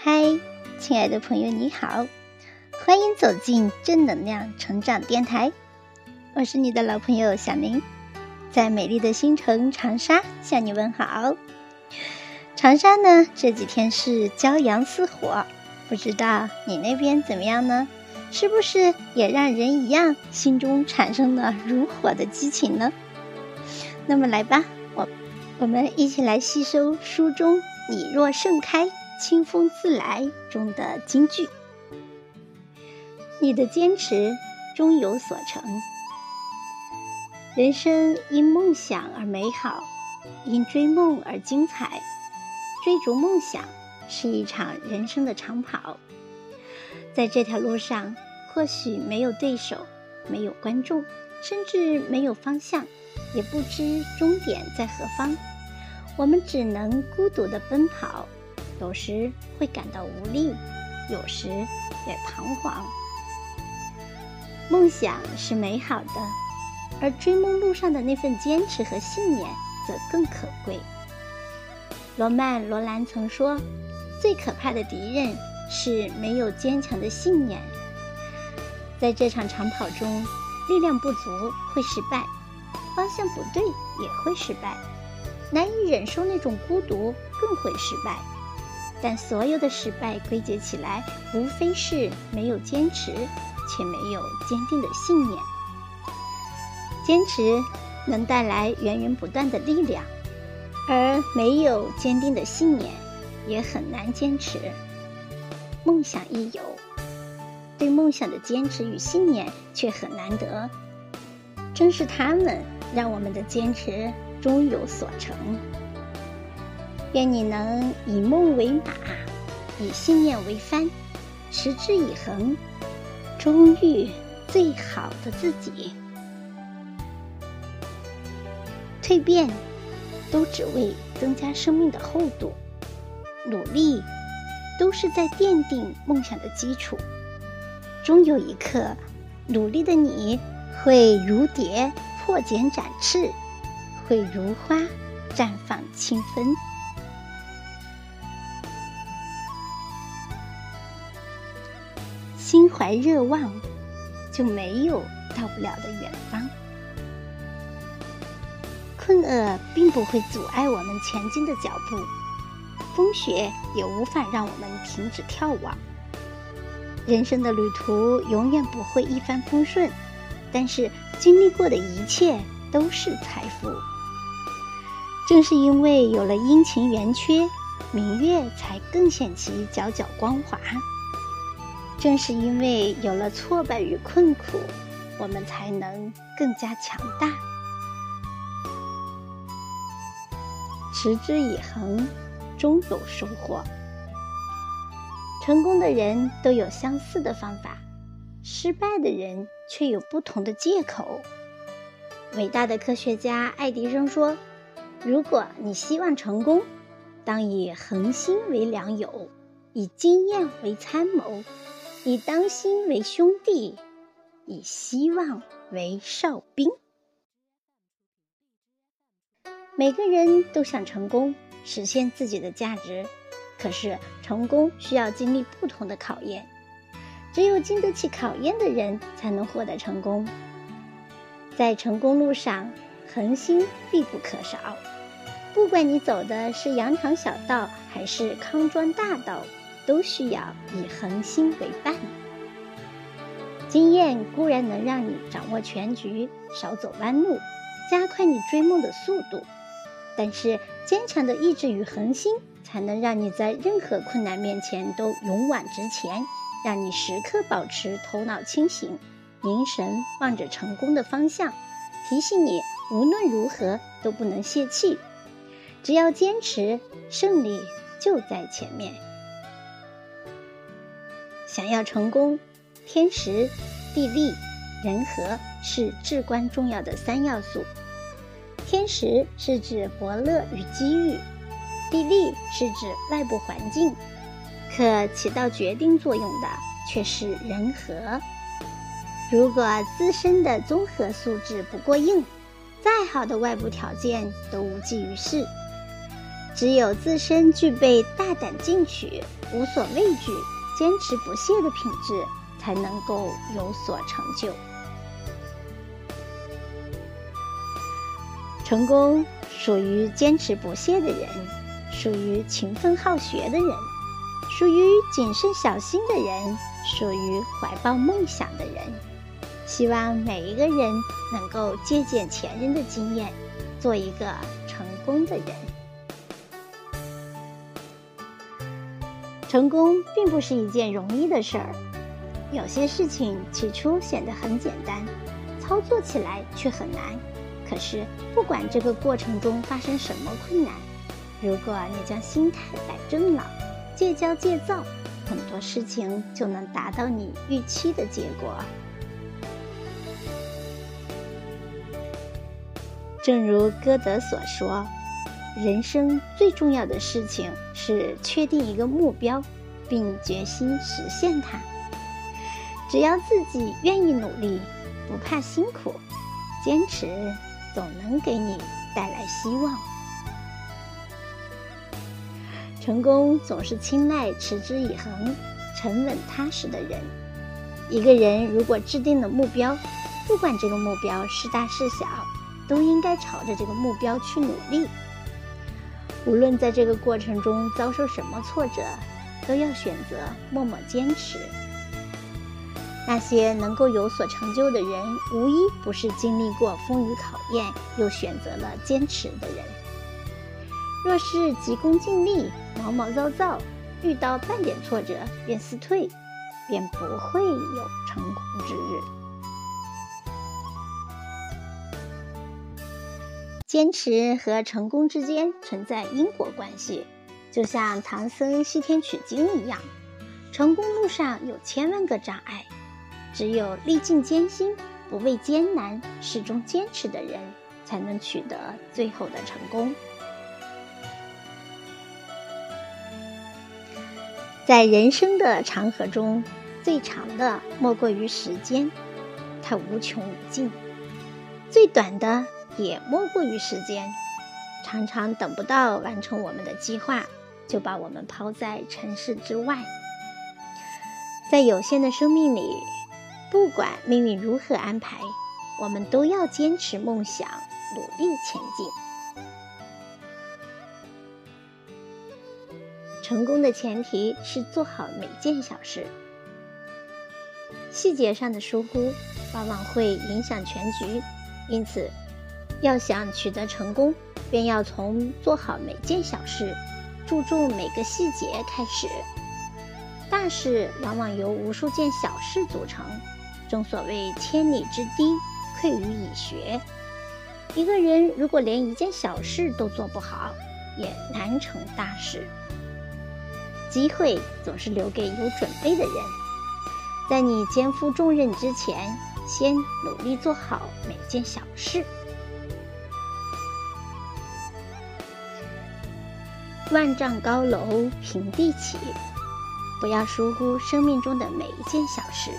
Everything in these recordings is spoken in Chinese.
嗨，亲爱的朋友，你好，欢迎走进正能量成长电台。我是你的老朋友小宁，在美丽的星城长沙向你问好。长沙呢，这几天是骄阳似火，不知道你那边怎么样呢？是不是也让人一样心中产生了如火的激情呢？那么来吧，我我们一起来吸收书中“你若盛开，清风自来”中的金句。你的坚持终有所成。人生因梦想而美好，因追梦而精彩。追逐梦想是一场人生的长跑，在这条路上，或许没有对手，没有观众，甚至没有方向，也不知终点在何方。我们只能孤独地奔跑，有时会感到无力，有时也彷徨。梦想是美好的。而追梦路上的那份坚持和信念则更可贵。罗曼·罗兰曾说：“最可怕的敌人是没有坚强的信念。”在这场长跑中，力量不足会失败，方向不对也会失败，难以忍受那种孤独更会失败。但所有的失败归结起来，无非是没有坚持，且没有坚定的信念。坚持能带来源源不断的力量，而没有坚定的信念，也很难坚持。梦想亦有，对梦想的坚持与信念却很难得。正是他们，让我们的坚持终有所成。愿你能以梦为马，以信念为帆，持之以恒，终遇最好的自己。蜕变，都只为增加生命的厚度；努力，都是在奠定梦想的基础。终有一刻，努力的你会如蝶破茧展翅，会如花绽放清芬。心怀热望，就没有到不了的远方。困厄并不会阻碍我们前进的脚步，风雪也无法让我们停止眺望。人生的旅途永远不会一帆风顺，但是经历过的一切都是财富。正是因为有了阴晴圆缺，明月才更显其皎皎光华。正是因为有了挫败与困苦，我们才能更加强大。持之以恒，终有收获。成功的人都有相似的方法，失败的人却有不同的借口。伟大的科学家爱迪生说：“如果你希望成功，当以恒心为良友，以经验为参谋，以当心为兄弟，以希望为哨兵。”每个人都想成功，实现自己的价值。可是，成功需要经历不同的考验，只有经得起考验的人，才能获得成功。在成功路上，恒心必不可少。不管你走的是羊肠小道，还是康庄大道，都需要以恒心为伴。经验固然能让你掌握全局，少走弯路，加快你追梦的速度。但是，坚强的意志与恒心，才能让你在任何困难面前都勇往直前，让你时刻保持头脑清醒，凝神望着成功的方向，提醒你无论如何都不能泄气。只要坚持，胜利就在前面。想要成功，天时、地利、人和是至关重要的三要素。天时是指伯乐与机遇，地利是指外部环境，可起到决定作用的却是人和。如果自身的综合素质不过硬，再好的外部条件都无济于事。只有自身具备大胆进取、无所畏惧、坚持不懈的品质，才能够有所成就。成功属于坚持不懈的人，属于勤奋好学的人，属于谨慎小心的人，属于怀抱梦想的人。希望每一个人能够借鉴前人的经验，做一个成功的人。成功并不是一件容易的事儿，有些事情起初显得很简单，操作起来却很难。可是，不管这个过程中发生什么困难，如果你将心态摆正了，戒骄戒躁，很多事情就能达到你预期的结果。正如歌德所说：“人生最重要的事情是确定一个目标，并决心实现它。只要自己愿意努力，不怕辛苦，坚持。”总能给你带来希望。成功总是青睐持之以恒、沉稳踏实的人。一个人如果制定了目标，不管这个目标是大是小，都应该朝着这个目标去努力。无论在这个过程中遭受什么挫折，都要选择默默坚持。那些能够有所成就的人，无一不是经历过风雨考验，又选择了坚持的人。若是急功近利、毛毛躁躁，遇到半点挫折便撕退，便不会有成功之日。坚持和成功之间存在因果关系，就像唐僧西天取经一样，成功路上有千万个障碍。只有历尽艰辛、不畏艰难、始终坚持的人，才能取得最后的成功。在人生的长河中，最长的莫过于时间，它无穷无尽；最短的也莫过于时间，常常等不到完成我们的计划，就把我们抛在尘世之外。在有限的生命里。不管命运如何安排，我们都要坚持梦想，努力前进。成功的前提是做好每件小事，细节上的疏忽往往会影响全局。因此，要想取得成功，便要从做好每件小事、注重每个细节开始。大事往往由无数件小事组成。正所谓千里之堤，溃于蚁穴。一个人如果连一件小事都做不好，也难成大事。机会总是留给有准备的人。在你肩负重任之前，先努力做好每件小事。万丈高楼平地起，不要疏忽生命中的每一件小事。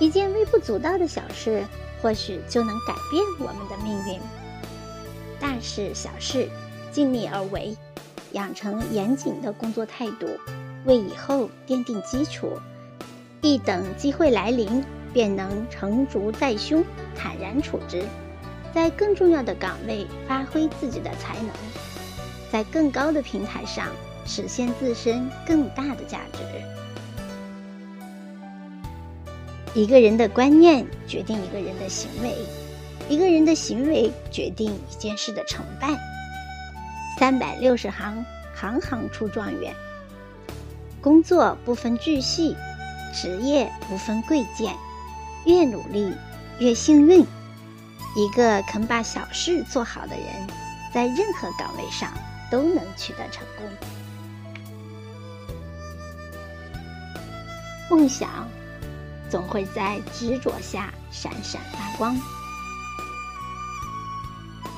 一件微不足道的小事，或许就能改变我们的命运。大事小事，尽力而为，养成严谨的工作态度，为以后奠定基础。一等机会来临，便能成竹在胸，坦然处之，在更重要的岗位发挥自己的才能，在更高的平台上实现自身更大的价值。一个人的观念决定一个人的行为，一个人的行为决定一件事的成败。三百六十行，行行出状元。工作不分巨细，职业不分贵贱，越努力越幸运。一个肯把小事做好的人，在任何岗位上都能取得成功。梦想。总会在执着下闪闪发光。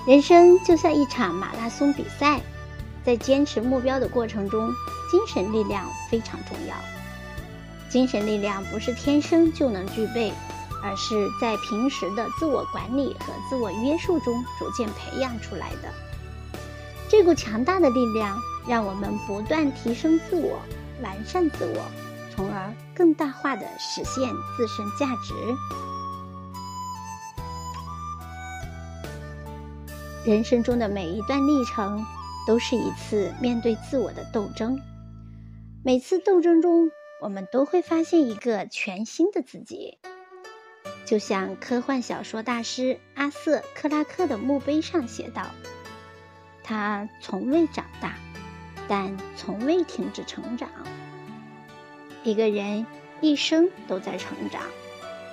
人生就像一场马拉松比赛，在坚持目标的过程中，精神力量非常重要。精神力量不是天生就能具备，而是在平时的自我管理和自我约束中逐渐培养出来的。这股强大的力量让我们不断提升自我，完善自我，从而更大化的实现自身价值。人生中的每一段历程，都是一次面对自我的斗争。每次斗争中，我们都会发现一个全新的自己。就像科幻小说大师阿瑟·克拉克的墓碑上写道：“他从未长大，但从未停止成长。”一个人一生都在成长，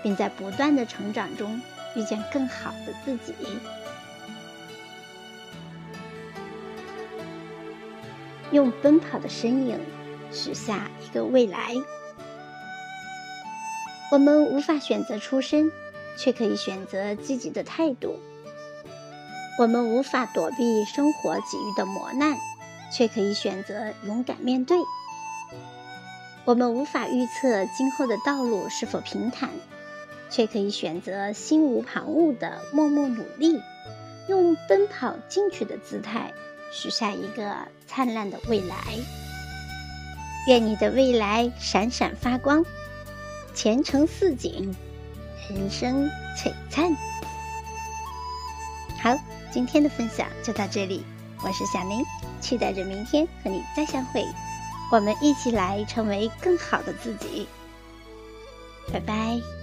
并在不断的成长中遇见更好的自己。用奔跑的身影许下一个未来。我们无法选择出身，却可以选择积极的态度；我们无法躲避生活给予的磨难，却可以选择勇敢面对；我们无法预测今后的道路是否平坦，却可以选择心无旁骛的默默努力，用奔跑进取的姿态许下一个灿烂的未来。愿你的未来闪闪发光。前程似锦，人生璀璨。好，今天的分享就到这里，我是小宁，期待着明天和你再相会，我们一起来成为更好的自己。拜拜。